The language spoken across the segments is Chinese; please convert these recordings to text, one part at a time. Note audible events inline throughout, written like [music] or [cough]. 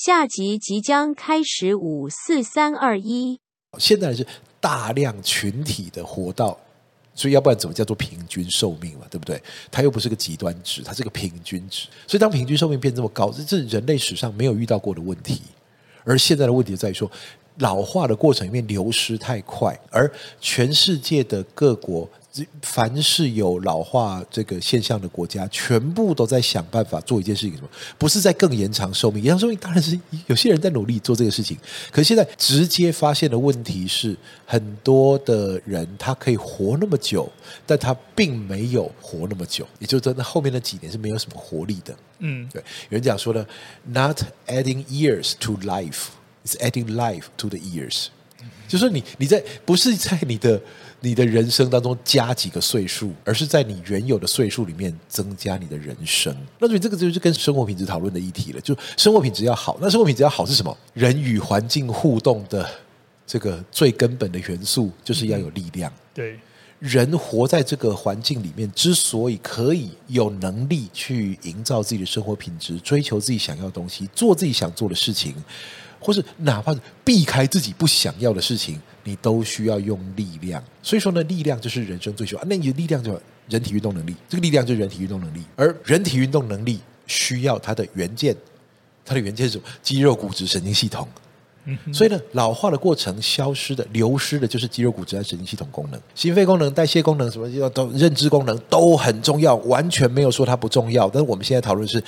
下集即将开始，五四三二一。现在是大量群体的活到，所以要不然怎么叫做平均寿命嘛？对不对？它又不是个极端值，它是个平均值。所以当平均寿命变这么高，这是人类史上没有遇到过的问题。而现在的问题在于说，老化的过程里面流失太快，而全世界的各国。凡是有老化这个现象的国家，全部都在想办法做一件事情，什么？不是在更延长寿命，延长寿命当然是有些人在努力做这个事情。可是现在直接发现的问题是，很多的人他可以活那么久，但他并没有活那么久，也就是说，那后面那几年是没有什么活力的。嗯，对。有人讲说呢，Not adding years to life, is adding life to the years。就是你你在不是在你的。你的人生当中加几个岁数，而是在你原有的岁数里面增加你的人生。那所以这个就是跟生活品质讨论的议题了。就生活品质要好，那生活品质要好是什么？人与环境互动的这个最根本的元素就是要有力量。嗯、对，人活在这个环境里面，之所以可以有能力去营造自己的生活品质，追求自己想要的东西，做自己想做的事情。或是哪怕是避开自己不想要的事情，你都需要用力量。所以说呢，力量就是人生最需要。那你的力量就人体运动能力，这个力量就是人体运动能力。而人体运动能力需要它的元件，它的元件是什么？肌肉、骨质、神经系统。所以呢，老化的过程消失的、流失的，就是肌肉、骨质和神经系统功能、心肺功能、代谢功能，什么都认知功能都很重要，完全没有说它不重要。但是我们现在讨论是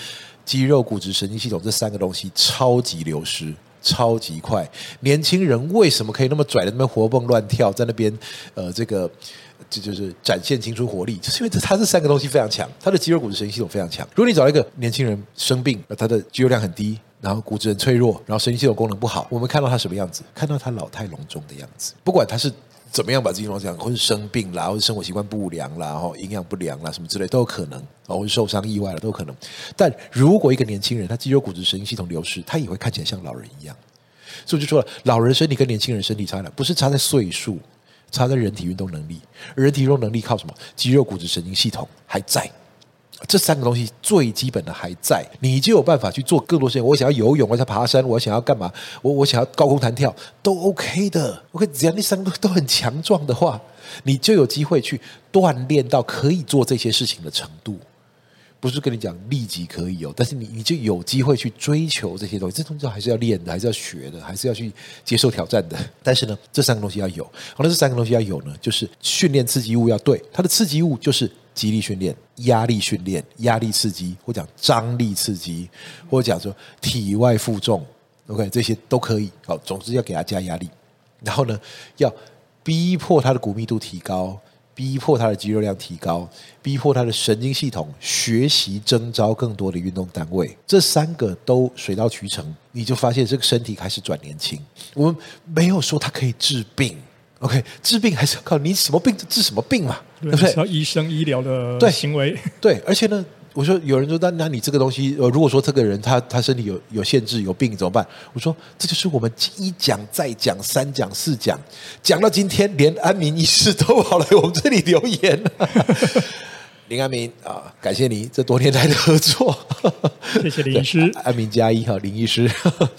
肌肉、骨质、神经系统这三个东西超级流失。超级快，年轻人为什么可以那么拽的那么活蹦乱跳，在那边呃，这个这就是展现青春活力，就是因为这他这三个东西非常强，他的肌肉、骨质、神经系统非常强。如果你找一个年轻人生病，他的肌肉量很低，然后骨质很脆弱，然后神经系统功能不好，我们看到他什么样子？看到他老态龙钟的样子。不管他是。怎么样把自己弄这样，或是生病啦，或是生活习惯不良啦，然后营养不良啦，什么之类都有可能，或者受伤意外了都有可能。但如果一个年轻人他肌肉、骨质、神经系统流失，他也会看起来像老人一样。所以就说了，老人身体跟年轻人身体差了，不是差在岁数，差在人体运动能力。人体运动能力靠什么？肌肉、骨质、神经系统还在。这三个东西最基本的还在，你就有办法去做更多事情。我想要游泳，我想要爬山，我想要干嘛？我我想要高空弹跳，都 OK 的。OK，只要那三个都很强壮的话，你就有机会去锻炼到可以做这些事情的程度。不是跟你讲立即可以有，但是你你就有机会去追求这些东西。这东西还是要练的，还是要学的，还是要去接受挑战的。但是呢，这三个东西要有。好，那这三个东西要有呢，就是训练刺激物要对，它的刺激物就是。激励训练、压力训练、压力刺激，或讲张力刺激，或者讲说体外负重，OK，这些都可以。好，总之要给他加压力，然后呢，要逼迫他的骨密度提高，逼迫他的肌肉量提高，逼迫他的神经系统学习征召更多的运动单位。这三个都水到渠成，你就发现这个身体开始转年轻。我们没有说它可以治病。OK，治病还是要靠你什么病就治什么病嘛，对，对不对？要医生医疗的行为。对，对，而且呢，我说有人说，那那你这个东西，呃，如果说这个人他他身体有有限制有病怎么办？我说这就是我们一讲再讲三讲四讲，讲到今天连安民医师都跑来我们这里留言了。[laughs] 林安民啊，感谢你这多年来的合作，[laughs] 谢谢林医师，安民加一哈，林医师，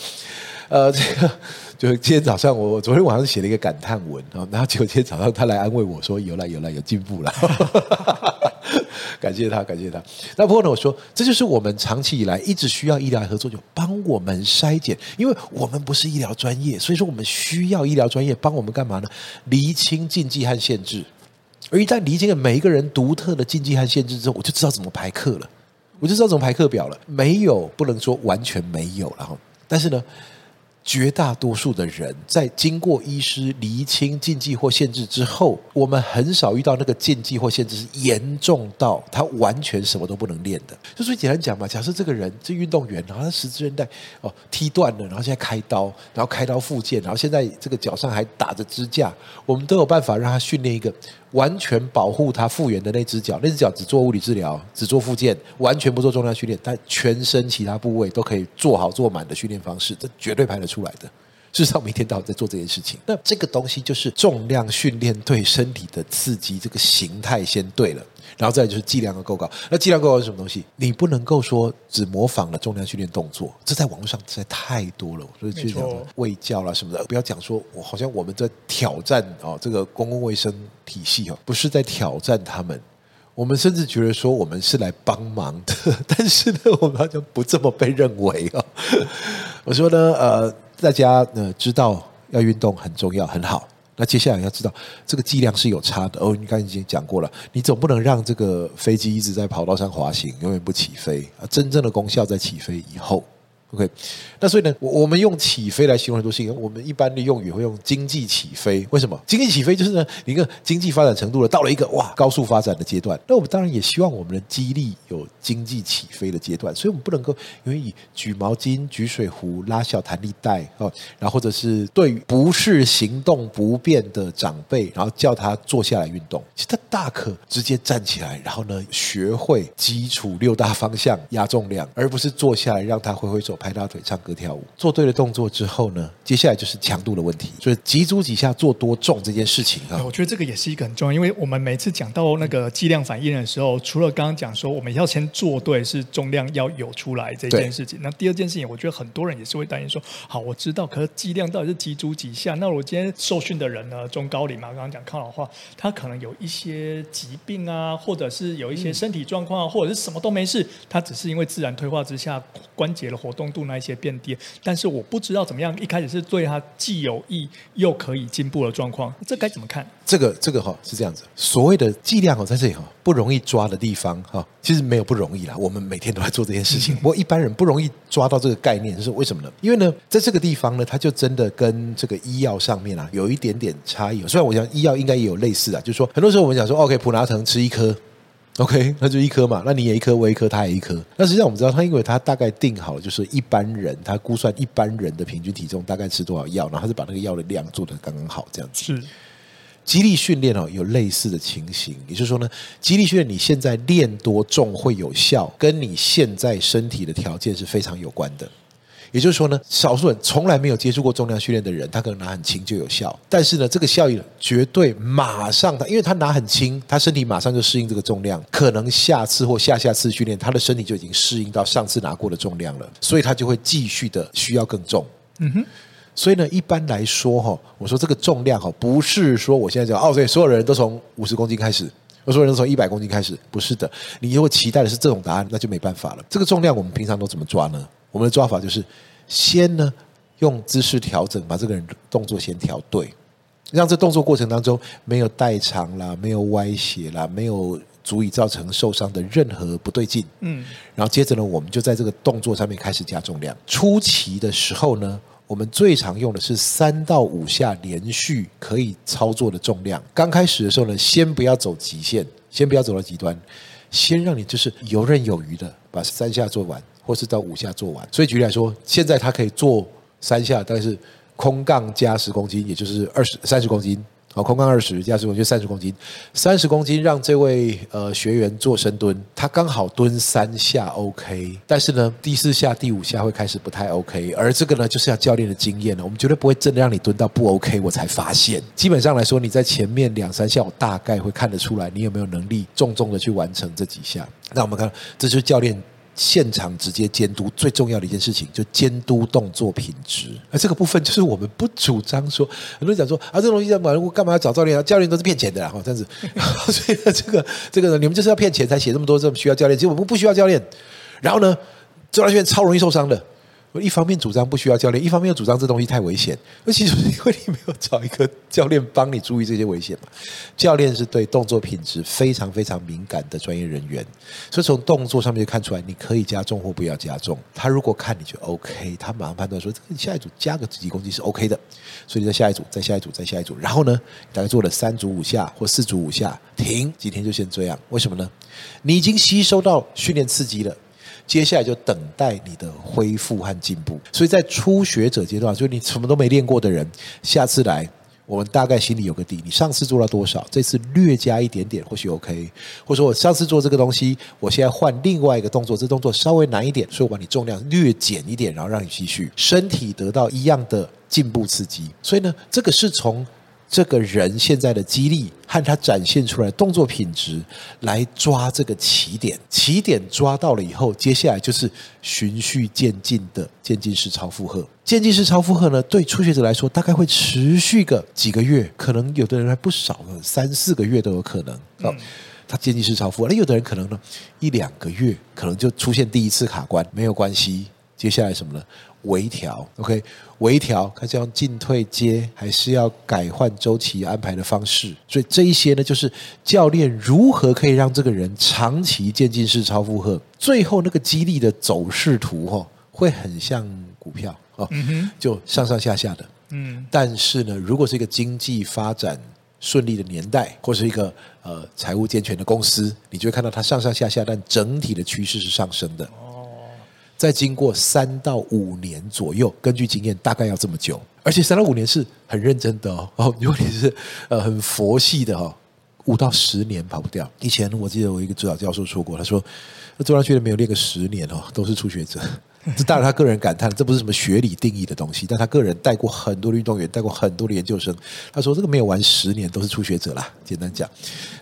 [laughs] 呃，这个。就今天早上，我昨天晚上写了一个感叹文，然后结果今天早上他来安慰我说：“有了，有了，有进步了。”感谢他，感谢他。那不过呢，我说这就是我们长期以来一直需要医疗合作，就帮我们筛检，因为我们不是医疗专业，所以说我们需要医疗专业帮我们干嘛呢？厘清禁忌和限制。而一旦厘清了每一个人独特的禁忌和限制之后，我就知道怎么排课了，我就知道怎么排课表了。没有，不能说完全没有，然后，但是呢。绝大多数的人在经过医师厘清禁忌或限制之后，我们很少遇到那个禁忌或限制是严重到他完全什么都不能练的。就所以简单讲嘛，假设这个人这运动员，然后他十字韧带哦踢断了，然后现在开刀，然后开刀复健，然后现在这个脚上还打着支架，我们都有办法让他训练一个。完全保护他复原的那只脚，那只脚只做物理治疗，只做复健，完全不做重量训练，但全身其他部位都可以做好做满的训练方式，这绝对排得出来的。事实上，我们一天到晚在做这件事情。那这个东西就是重量训练对身体的刺激，这个形态先对了，然后再就是剂量要够高。那剂量够高是什么东西？你不能够说只模仿了重量训练动作，这在网络上实在太多了。所以就讲卫教啦什么的，不要讲说我好像我们在挑战啊这个公共卫生体系哦，不是在挑战他们。我们甚至觉得说我们是来帮忙的，[laughs] 但是呢，我们好像不这么被认为啊。[laughs] 我说呢，呃，大家呢知道要运动很重要，很好。那接下来要知道这个剂量是有差的哦。你刚才已经讲过了，你总不能让这个飞机一直在跑道上滑行，永远不起飞啊。真正的功效在起飞以后。OK，那所以呢，我我们用起飞来形容很多事情。我们一般的用语会用经济起飞，为什么？经济起飞 [laughs] 就是呢，一个经济发展程度了，到了一个哇高速发展的阶段。那我们当然也希望我们的肌力有经济起飞的阶段，所以我们不能够因为以举毛巾、举水壶、拉小弹力带哦，然后或者是对不是行动不便的长辈，然后叫他坐下来运动，其实他大可直接站起来，然后呢学会基础六大方向压重量，而不是坐下来让他挥挥手。拍大腿、唱歌、跳舞，做对了动作之后呢，接下来就是强度的问题。所以几组几下做多重这件事情啊，我觉得这个也是一个很重要。因为我们每次讲到那个剂量反应的时候，除了刚刚讲说我们要先做对，是重量要有出来这件事情。那第二件事情，我觉得很多人也是会担心说：好，我知道，可是剂量到底是几组几下？那我今天受训的人呢，中高龄嘛，刚刚讲抗老化，他可能有一些疾病啊，或者是有一些身体状况啊，或者是什么都没事，他只是因为自然退化之下关节的活动度那一些变低，但是我不知道怎么样，一开始是对他既有益又可以进步的状况，这该怎么看？这个这个哈是这样子，所谓的剂量哦，在这里哈不容易抓的地方哈，其实没有不容易啦，我们每天都在做这件事情。不过一般人不容易抓到这个概念，就是为什么呢？因为呢，在这个地方呢，它就真的跟这个医药上面啊有一点点差异。虽然我想医药应该也有类似啊，就是说很多时候我们讲说，OK，普拿疼吃一颗。[laughs] OK，那就一颗嘛，那你也一颗，我一颗，他也一颗。那实际上我们知道，他因为他大概定好了，就是一般人他估算一般人的平均体重大概吃多少药，然后他就把那个药的量做的刚刚好这样子。是，肌力训练哦，有类似的情形，也就是说呢，肌力训练你现在练多重会有效，跟你现在身体的条件是非常有关的。也就是说呢，少数人从来没有接触过重量训练的人，他可能拿很轻就有效。但是呢，这个效益绝对马上他，因为他拿很轻，他身体马上就适应这个重量。可能下次或下下次训练，他的身体就已经适应到上次拿过的重量了，所以他就会继续的需要更重。嗯哼。所以呢，一般来说哈，我说这个重量哈，不是说我现在讲哦，对所有人都从五十公斤开始，我所有人都从一百公斤开始，不是的。你如果期待的是这种答案，那就没办法了。这个重量我们平常都怎么抓呢？我们的抓法就是，先呢用姿势调整，把这个人动作先调对，让这动作过程当中没有代偿啦，没有歪斜啦，没有足以造成受伤的任何不对劲。嗯，然后接着呢，我们就在这个动作上面开始加重量。初期的时候呢，我们最常用的是三到五下连续可以操作的重量。刚开始的时候呢，先不要走极限，先不要走到极端，先让你就是游刃有余的把三下做完。或是到五下做完，所以举例来说，现在他可以做三下，但是空杠加十公斤，也就是二十三十公斤。好，空杠二十加十公斤，三十公斤。三十公斤让这位呃学员做深蹲，他刚好蹲三下 OK，但是呢，第四下、第五下会开始不太 OK，而这个呢，就是要教练的经验了。我们绝对不会真的让你蹲到不 OK，我才发现。基本上来说，你在前面两三下，我大概会看得出来你有没有能力重重的去完成这几下。那我们看，这就是教练。现场直接监督最重要的一件事情，就监督动作品质。而这个部分就是我们不主张说，很多人讲说啊，这东西在买，我干嘛要找教练啊？教练都是骗钱的啦，这样子。所以呢，这个这个呢，你们就是要骗钱才写这么多，这么需要教练。其实我们不需要教练。然后呢，重量训练超容易受伤的。我一方面主张不需要教练，一方面又主张这东西太危险。那其实是因为你没有找一个教练帮你注意这些危险嘛。教练是对动作品质非常非常敏感的专业人员，所以从动作上面就看出来，你可以加重或不要加重。他如果看你就 OK，他马上判断说，这个下一组加个几公斤是 OK 的。所以在下一组，再下一组，再下一组，然后呢，大概做了三组五下或四组五下，停，几天就先这样。为什么呢？你已经吸收到训练刺激了。接下来就等待你的恢复和进步。所以在初学者阶段，就你什么都没练过的人，下次来我们大概心里有个底，你上次做到多少，这次略加一点点，或许 OK。或者说我上次做这个东西，我现在换另外一个动作，这动作稍微难一点，所以我把你重量略减一点，然后让你继续身体得到一样的进步刺激。所以呢，这个是从。这个人现在的肌力和他展现出来的动作品质，来抓这个起点，起点抓到了以后，接下来就是循序渐进的渐进式超负荷。渐进式超负荷呢，对初学者来说，大概会持续个几个月，可能有的人还不少，三四个月都有可能。哦，他渐进式超负荷，那有的人可能呢，一两个月可能就出现第一次卡关，没有关系。接下来什么呢？微调，OK，微调，看是要进退阶，还是要改换周期安排的方式。所以这一些呢，就是教练如何可以让这个人长期渐进式超负荷，最后那个激励的走势图哈，会很像股票哦，就上上下下的。嗯，但是呢，如果是一个经济发展顺利的年代，或是一个呃财务健全的公司，你就会看到它上上下下，但整体的趋势是上升的。再经过三到五年左右，根据经验，大概要这么久，而且三到五年是很认真的哦。[laughs] 如果你是呃很佛系的哦，五到十年跑不掉。以前我记得我一个指导教授说过，他说，做上去的没有练个十年哦，都是初学者。[laughs] 这当然，他个人感叹，这不是什么学理定义的东西。但他个人带过很多的运动员，带过很多的研究生。他说，这个没有玩十年都是初学者啦。简单讲，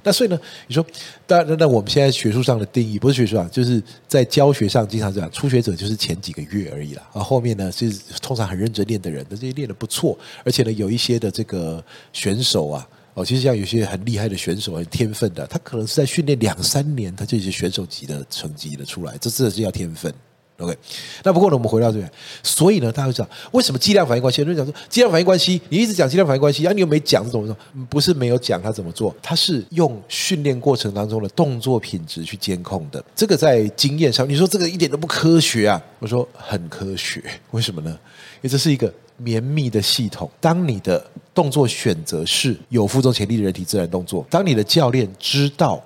那所以呢，你说，当然，那我们现在学术上的定义不是学术上，就是在教学上经常讲，初学者就是前几个月而已啦。啊，后面呢是通常很认真练的人，这些练得不错，而且呢，有一些的这个选手啊，哦，其实像有些很厉害的选手，很天分的，他可能是在训练两三年，他就已经选手级的成绩了出来，这真的是要天分。OK，那不过呢，我们回到这边，所以呢，大家会讲为什么剂量反应关系？有人讲说剂量反应关系，你一直讲剂量反应关系，啊，你又没讲怎么做？不是没有讲他怎么做，他是用训练过程当中的动作品质去监控的。这个在经验上，你说这个一点都不科学啊？我说很科学，为什么呢？因为这是一个绵密的系统。当你的动作选择是有负重潜力的人体自然动作，当你的教练知道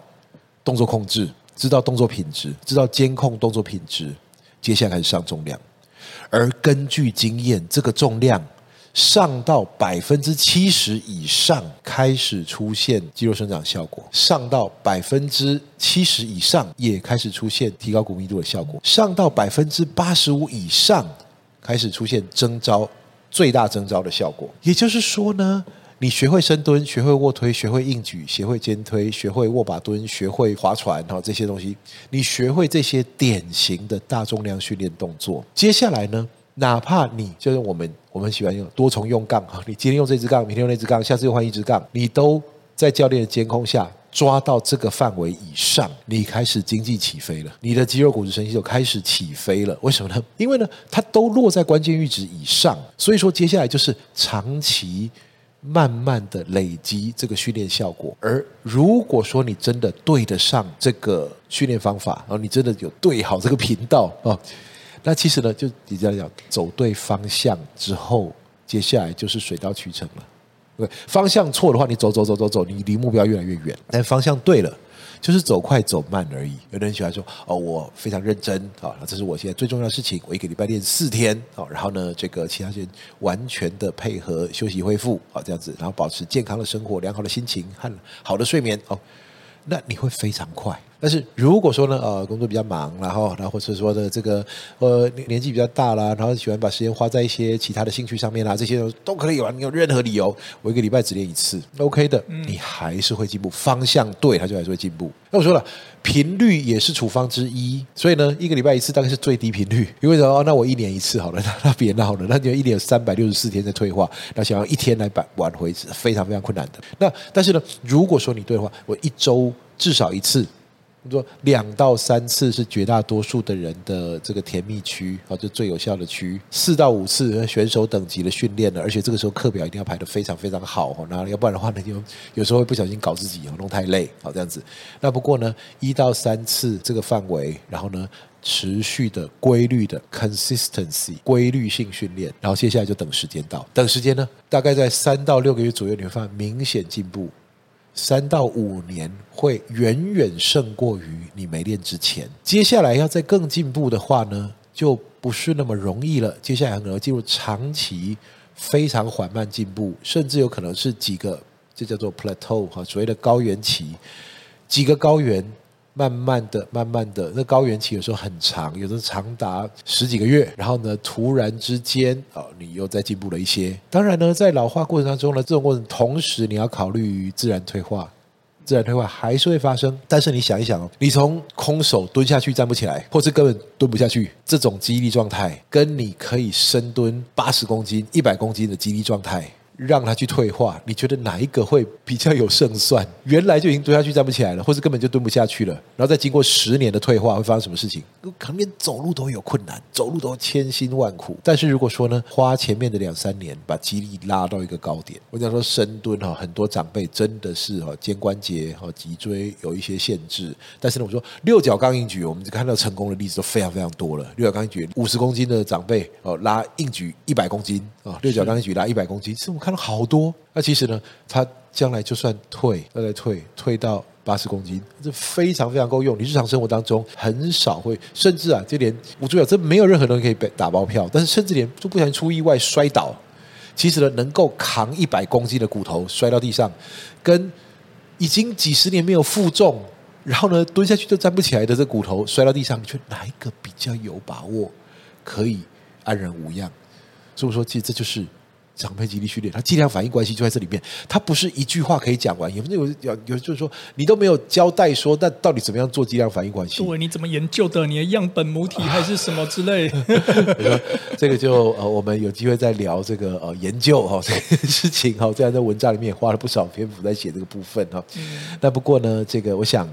动作控制，知道动作品质，知道监控动作品质。接下来开始上重量，而根据经验，这个重量上到百分之七十以上，开始出现肌肉生长效果；上到百分之七十以上，也开始出现提高骨密度的效果；上到百分之八十五以上，开始出现征招最大征招的效果。也就是说呢。你学会深蹲，学会卧推，学会硬举，学会肩推，学会握把蹲，学会划船，哈，这些东西，你学会这些典型的大重量训练动作。接下来呢，哪怕你就是我们，我们喜欢用多重用杠，哈，你今天用这支杠，明天用那支杠，下次又换一支杠，你都在教练的监控下抓到这个范围以上，你开始经济起飞了，你的肌肉骨质神经就开始起飞了。为什么呢？因为呢，它都落在关键阈值以上，所以说接下来就是长期。慢慢的累积这个训练效果，而如果说你真的对得上这个训练方法，然后你真的有对好这个频道哦，那其实呢，就你这样讲，走对方向之后，接下来就是水到渠成了。对，方向错的话，你走走走走走，你离目标越来越远；但方向对了。就是走快走慢而已。有的人喜欢说：“哦，我非常认真啊，这是我现在最重要的事情。我一个礼拜练四天啊，然后呢，这个其他时间完全的配合休息恢复啊，这样子，然后保持健康的生活、良好的心情和好的睡眠哦。”那你会非常快，但是如果说呢，呃，工作比较忙，然后，然后或者说的这个，呃，年纪比较大啦，然后喜欢把时间花在一些其他的兴趣上面啦，这些都可以有啊，你有任何理由，我一个礼拜只练一次，OK 的，你还是会进步，方向对，它就还是会进步。那我说了，频率也是处方之一，所以呢，一个礼拜一次大概是最低频率。因为什么？哦，那我一年一次好了，那那别闹了，那就一年有三百六十四天在退化，那想要一天来挽挽回是非常非常困难的。那但是呢，如果说你对的话，我一周至少一次。你说两到三次是绝大多数的人的这个甜蜜区啊，就最有效的区。四到五次选手等级的训练了，而且这个时候课表一定要排得非常非常好哦，那要不然的话呢，就有时候会不小心搞自己，弄太累，好这样子。那不过呢，一到三次这个范围，然后呢，持续的规律的 consistency 规律性训练，然后接下来就等时间到，等时间呢，大概在三到六个月左右，你会发现明显进步。三到五年会远远胜过于你没练之前。接下来要再更进步的话呢，就不是那么容易了。接下来可能进入长期非常缓慢进步，甚至有可能是几个，这叫做 plateau 哈，所谓的高原期，几个高原。慢慢的，慢慢的，那高原期有时候很长，有的长达十几个月。然后呢，突然之间，哦，你又再进步了一些。当然呢，在老化过程当中呢，这种过程同时你要考虑自然退化，自然退化还是会发生。但是你想一想哦，你从空手蹲下去站不起来，或是根本蹲不下去，这种肌力状态，跟你可以深蹲八十公斤、一百公斤的肌力状态。让他去退化，你觉得哪一个会比较有胜算？原来就已经蹲下去站不起来了，或是根本就蹲不下去了，然后再经过十年的退化，会发生什么事情？可能连走路都有困难，走路都千辛万苦。但是如果说呢，花前面的两三年把肌力拉到一个高点，我讲说深蹲哈，很多长辈真的是哈肩关节和脊椎有一些限制。但是呢，我说六角杠硬举，我们看到成功的例子都非常非常多了。六角杠硬举五十公斤的长辈哦，拉硬举一百公斤啊，六角杠硬举拉一百公斤，是我看了。好多，那其实呢，他将来就算退，再退，退到八十公斤，这非常非常够用。你日常生活当中很少会，甚至啊，就连我主要这没有任何人可以被打包票，但是甚至连就不小心出意外摔倒，其实呢，能够扛一百公斤的骨头摔到地上，跟已经几十年没有负重，然后呢蹲下去就站不起来的这骨头摔到地上，你觉得哪一个比较有把握可以安然无恙？所以说，其实这就是。长辈肌力训练，它剂量反应关系就在这里面，它不是一句话可以讲完。有有有有，就是说你都没有交代说，那到底怎么样做剂量反应关系？对，你怎么研究的？你的样本母体还是什么之类？这个就呃，我们有机会再聊这个呃研究哈、哦、这个事情哈。这样在文章里面也花了不少篇幅在写这个部分哈。那、嗯、不过呢，这个我想，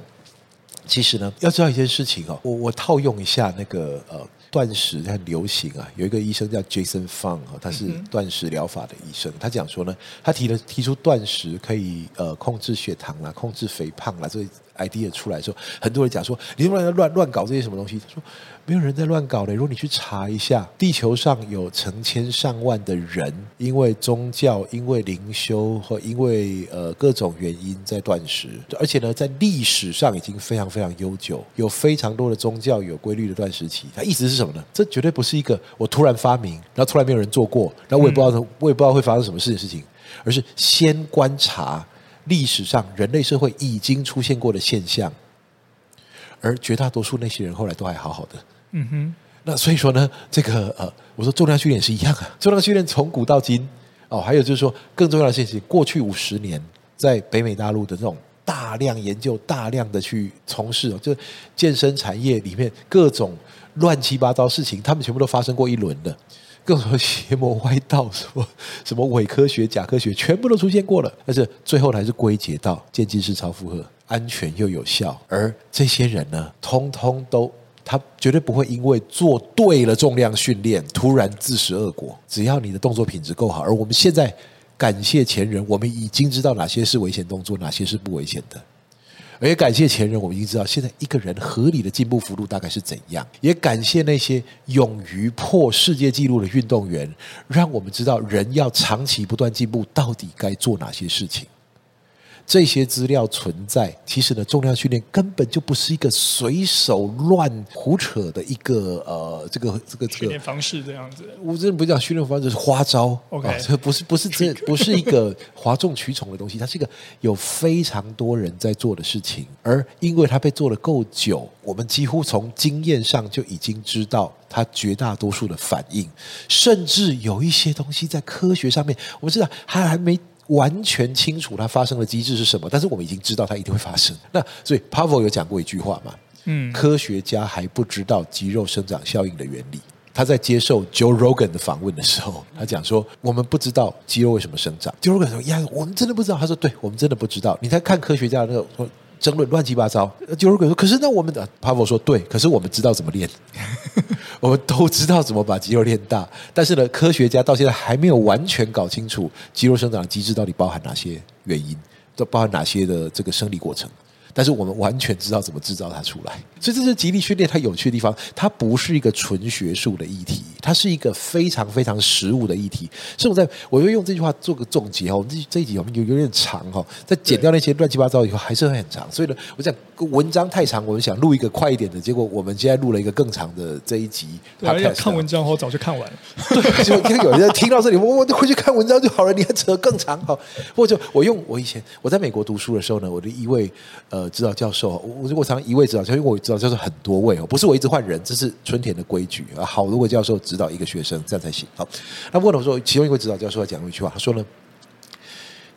其实呢，要知道一件事情哦，我我套用一下那个呃。断食很流行啊，有一个医生叫 Jason Fung 啊，他是断食疗法的医生。他讲说呢，他提了提出断食可以呃控制血糖啦，控制肥胖啦，这 idea 出来的时候，很多人讲说你乱乱乱搞这些什么东西？他说没有人在乱搞的。如果你去查一下，地球上有成千上万的人，因为宗教、因为灵修或因为呃各种原因在断食，而且呢，在历史上已经非常非常悠久，有非常多的宗教有规律的断食期。它意思是什么呢？这绝对不是一个我突然发明，然后突然没有人做过，然后我也不知道我也不知道会发生什么事的事情，而是先观察。历史上人类社会已经出现过的现象，而绝大多数那些人后来都还好好的。嗯哼。那所以说呢，这个呃，我说重量训练是一样啊。[laughs] 重量训练从古到今哦，还有就是说更重要的事情，过去五十年在北美大陆的这种大量研究、大量的去从事哦，就健身产业里面各种乱七八糟事情，他们全部都发生过一轮的。各种邪魔歪道，什么什么伪科学、假科学，全部都出现过了。但是最后还是归结到渐进式超负荷，安全又有效。而这些人呢，通通都他绝对不会因为做对了重量训练，突然自食恶果。只要你的动作品质够好，而我们现在感谢前人，我们已经知道哪些是危险动作，哪些是不危险的。而也感谢前人，我们已经知道现在一个人合理的进步幅度大概是怎样。也感谢那些勇于破世界纪录的运动员，让我们知道人要长期不断进步，到底该做哪些事情。这些资料存在，其实呢，重量训练根本就不是一个随手乱胡扯的一个呃，这个这个这个训练方式这样子。我真的不讲训练方式，是花招。OK，哦，这不是不是这不是一个哗众取宠的东西，它是一个有非常多人在做的事情。而因为它被做的够久，我们几乎从经验上就已经知道它绝大多数的反应，甚至有一些东西在科学上面，我们知道还还没。完全清楚它发生的机制是什么，但是我们已经知道它一定会发生。[laughs] 那所以 Pavel 有讲过一句话嘛，嗯，科学家还不知道肌肉生长效应的原理。他在接受 Joe Rogan 的访问的时候，他讲说：“我们不知道肌肉为什么生长。”Joe Rogan 说：“呀，我们真的不知道。”他说：“对，我们真的不知道。”你在看科学家的那个争论乱七八糟。就如果说：“可是那我们的 Pavel 说对，可是我们知道怎么练。[laughs] ”我们都知道怎么把肌肉练大，但是呢，科学家到现在还没有完全搞清楚肌肉生长的机制到底包含哪些原因，都包含哪些的这个生理过程。但是我们完全知道怎么制造它出来，所以这是极力训练它有趣的地方。它不是一个纯学术的议题，它是一个非常非常实务的议题。所以我在我会用这句话做个总结哈，我们这这一集我们有有点长哈，在剪掉那些乱七八糟以后，还是会很长。所以呢，我想文章太长，我们想录一个快一点的，结果我们现在录了一个更长的这一集。对，要看文章我早就看完了。[laughs] 对，就听有人听到这里，我我回去看文章就好了，你还扯更长哈？或者我用我以前我在美国读书的时候呢，我的一位呃。指导教授，我我常一位指导教授，因为我指导教授很多位哦，不是我一直换人，这是春田的规矩啊。好如果教授指导一个学生，这样才行。好，那问我说，其中一位指导教授讲过一句话，他说呢，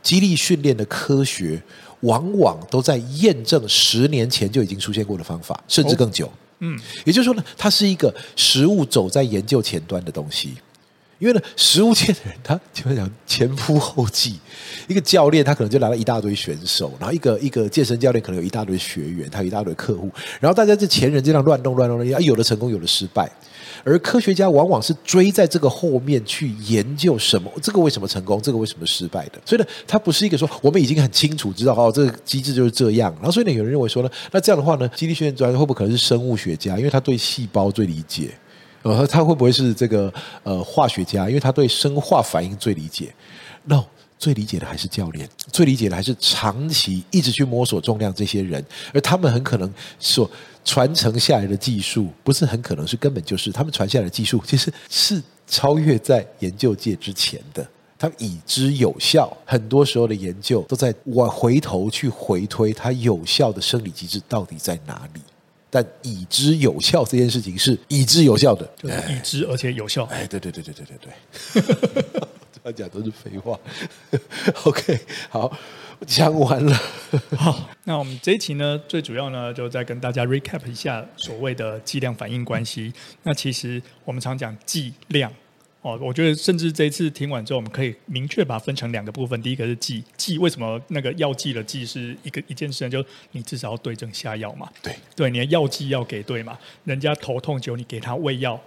激励训练的科学往往都在验证十年前就已经出现过的方法，甚至更久。嗯，也就是说呢，它是一个实物走在研究前端的东西。因为呢，实务界的人他基本上前仆后继。[laughs] 一个教练他可能就来了一大堆选手，然后一个一个健身教练可能有一大堆学员，他有一大堆客户，然后大家这前人这样乱弄乱弄的，有的成功，有的失败。而科学家往往是追在这个后面去研究什么，这个为什么成功，这个为什么失败的。所以呢，他不是一个说我们已经很清楚知道哦，这个机制就是这样。然后所以呢，有人认为说呢，那这样的话呢，肌力训练专业会不会可能是生物学家，因为他对细胞最理解。呃，他会不会是这个呃化学家？因为他对生化反应最理解。No，最理解的还是教练，最理解的还是长期一直去摸索重量这些人，而他们很可能所传承下来的技术，不是很可能是根本就是他们传下来的技术，其实是超越在研究界之前的，他们已知有效。很多时候的研究都在往回头去回推它有效的生理机制到底在哪里。但已知有效这件事情是已知有效的，就是已知而且有效。哎，对对对对对对对，[laughs] 这样讲都是废话。[laughs] OK，好，讲完了。好，那我们这一期呢，最主要呢，就再跟大家 recap 一下所谓的剂量反应关系。那其实我们常讲剂量。哦，我觉得甚至这一次听完之后，我们可以明确把它分成两个部分。第一个是剂，剂为什么那个药剂的剂是一个一件事呢？就你至少要对症下药嘛。对，对，你的药剂要给对嘛。人家头痛就你给他胃药，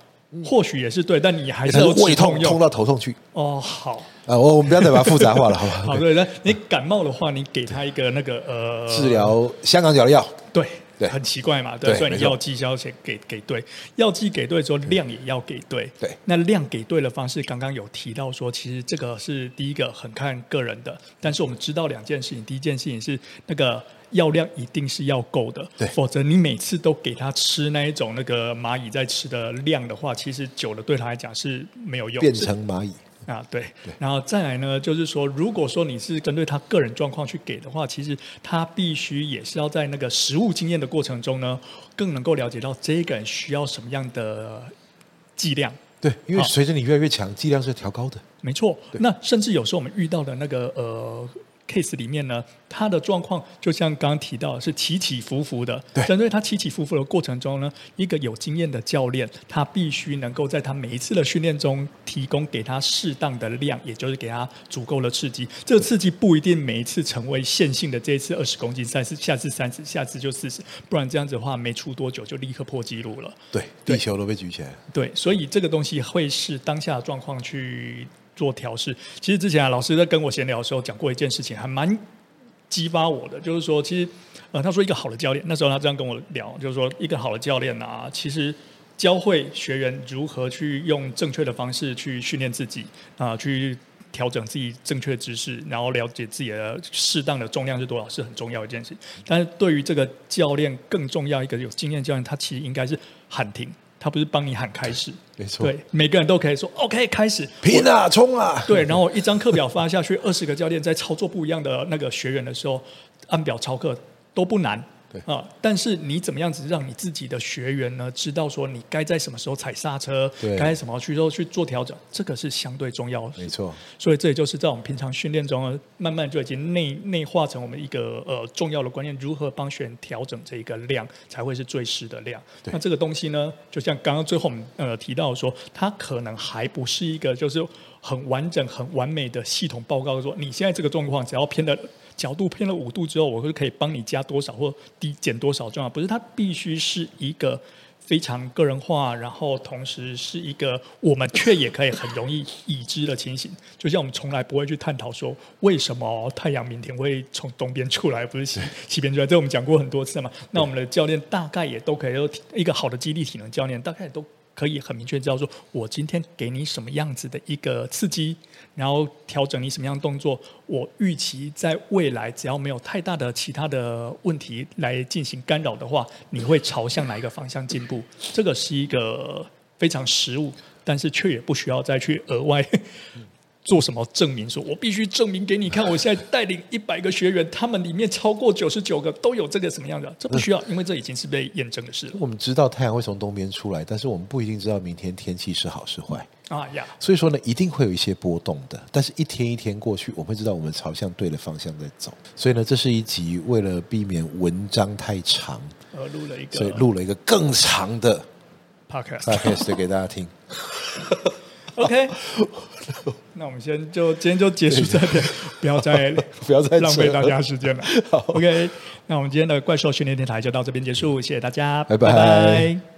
或许也是对，但你还是要胃痛痛到头痛去。哦，好啊，我我们不要再把它复杂化了，好吧？[laughs] 好，对，那你感冒的话，你给他一个那个呃治疗香港脚的药，对。对，很奇怪嘛，对，对，所以你药剂要先给给对，药剂给对之后量也要给对，对，那量给对的方式，刚刚有提到说，其实这个是第一个很看个人的，但是我们知道两件事情，第一件事情是那个药量一定是要够的，对，否则你每次都给他吃那一种那个蚂蚁在吃的量的话，其实久了对他来讲是没有用，变成蚂蚁。啊，对，然后再来呢，就是说，如果说你是针对他个人状况去给的话，其实他必须也是要在那个实物经验的过程中呢，更能够了解到这个人需要什么样的剂量。对，因为随着你越来越强，剂量是调高的。没错，那甚至有时候我们遇到的那个呃。Case 里面呢，他的状况就像刚刚提到的是起起伏伏的。对，针对他起起伏伏的过程中呢，一个有经验的教练，他必须能够在他每一次的训练中提供给他适当的量，也就是给他足够的刺激。这个刺激不一定每一次成为线性的，这一次二十公斤，下次下次三十，下次就四十，不然这样子的话，没出多久就立刻破纪录了。对，地球都被举起来。对，所以这个东西会是当下的状况去。做调试，其实之前啊，老师在跟我闲聊的时候讲过一件事情，还蛮激发我的，就是说，其实呃，他说一个好的教练，那时候他这样跟我聊，就是说一个好的教练啊，其实教会学员如何去用正确的方式去训练自己啊，去调整自己正确的知识，然后了解自己的适当的重量是多少，是很重要一件事。但是对于这个教练更重要一个有经验教练，他其实应该是喊停。他不是帮你喊开始，没错，对，每个人都可以说 OK 开始，拼啊，冲啊，[laughs] 对，然后一张课表发下去，二十个教练在操作不一样的那个学员的时候，按表操课都不难。啊！但是你怎么样子让你自己的学员呢知道说你该在什么时候踩刹车，该在什么去做去做调整？这个是相对重要的。没错。所以这也就是在我们平常训练中，慢慢就已经内内化成我们一个呃重要的观念：如何帮学员调整这一个量才会是最适的量。那这个东西呢，就像刚刚最后我们呃提到说，它可能还不是一个就是很完整、很完美的系统报告，说你现在这个状况只要偏的。角度偏了五度之后，我会可以帮你加多少或低减多少重要，不是，它必须是一个非常个人化，然后同时是一个我们却也可以很容易已知的情形。就像我们从来不会去探讨说，为什么太阳明天会从东边出来，不是西西边出来？这我们讲过很多次嘛。那我们的教练大概也都可以，一个好的肌力体能教练大概也都。可以很明确知道说，我今天给你什么样子的一个刺激，然后调整你什么样动作。我预期在未来只要没有太大的其他的问题来进行干扰的话，你会朝向哪一个方向进步？这个是一个非常实务，但是却也不需要再去额外。做什么证明？说我必须证明给你看，我现在带领一百个学员，他们里面超过九十九个都有这个什么样的？这不需要，因为这已经是被验证的事了。我们知道太阳会从东边出来，但是我们不一定知道明天天气是好是坏啊呀。所以说呢，一定会有一些波动的。但是一天一天过去，我们会知道我们朝向对的方向在走。所以呢，这是一集为了避免文章太长而录了一个，所以录了一个更长的 podcast，podcast 给大家听。[laughs] OK，[laughs] [laughs] 那我们先就今天就结束这边，不要再 [laughs] 不要再浪费大家时间了。好 OK，那我们今天的怪兽训练电台就到这边结束，谢谢大家，拜拜。拜拜。